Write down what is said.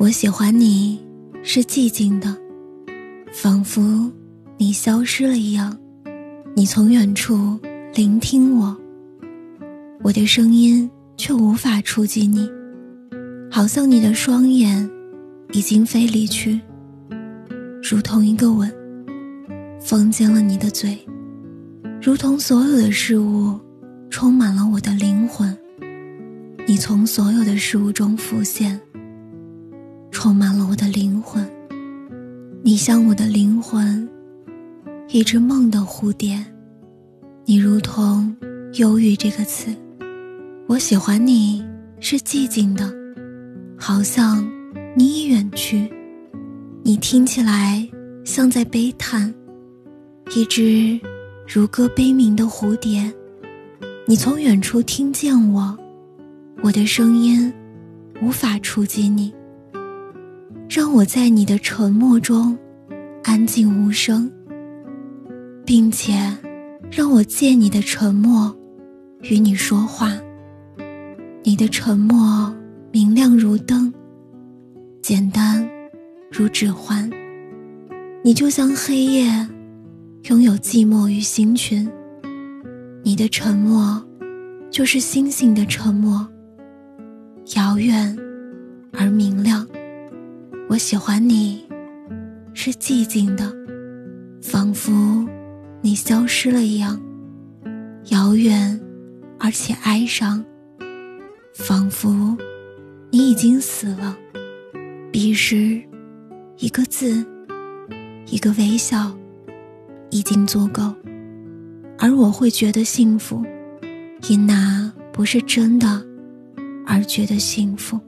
我喜欢你，是寂静的，仿佛你消失了一样。你从远处聆听我，我的声音却无法触及你，好像你的双眼已经飞离去，如同一个吻，封缄了你的嘴，如同所有的事物充满了我的灵魂。你从所有的事物中浮现。充满了我的灵魂，你像我的灵魂，一只梦的蝴蝶，你如同忧郁这个词。我喜欢你是寂静的，好像你已远去，你听起来像在悲叹，一只如歌悲鸣的蝴蝶。你从远处听见我，我的声音无法触及你。让我在你的沉默中安静无声，并且让我借你的沉默与你说话。你的沉默明亮如灯，简单如指环。你就像黑夜，拥有寂寞与星群。你的沉默就是星星的沉默，遥远而明亮。我喜欢你，是寂静的，仿佛你消失了一样，遥远而且哀伤，仿佛你已经死了。彼时，一个字，一个微笑，已经足够，而我会觉得幸福，因那不是真的，而觉得幸福。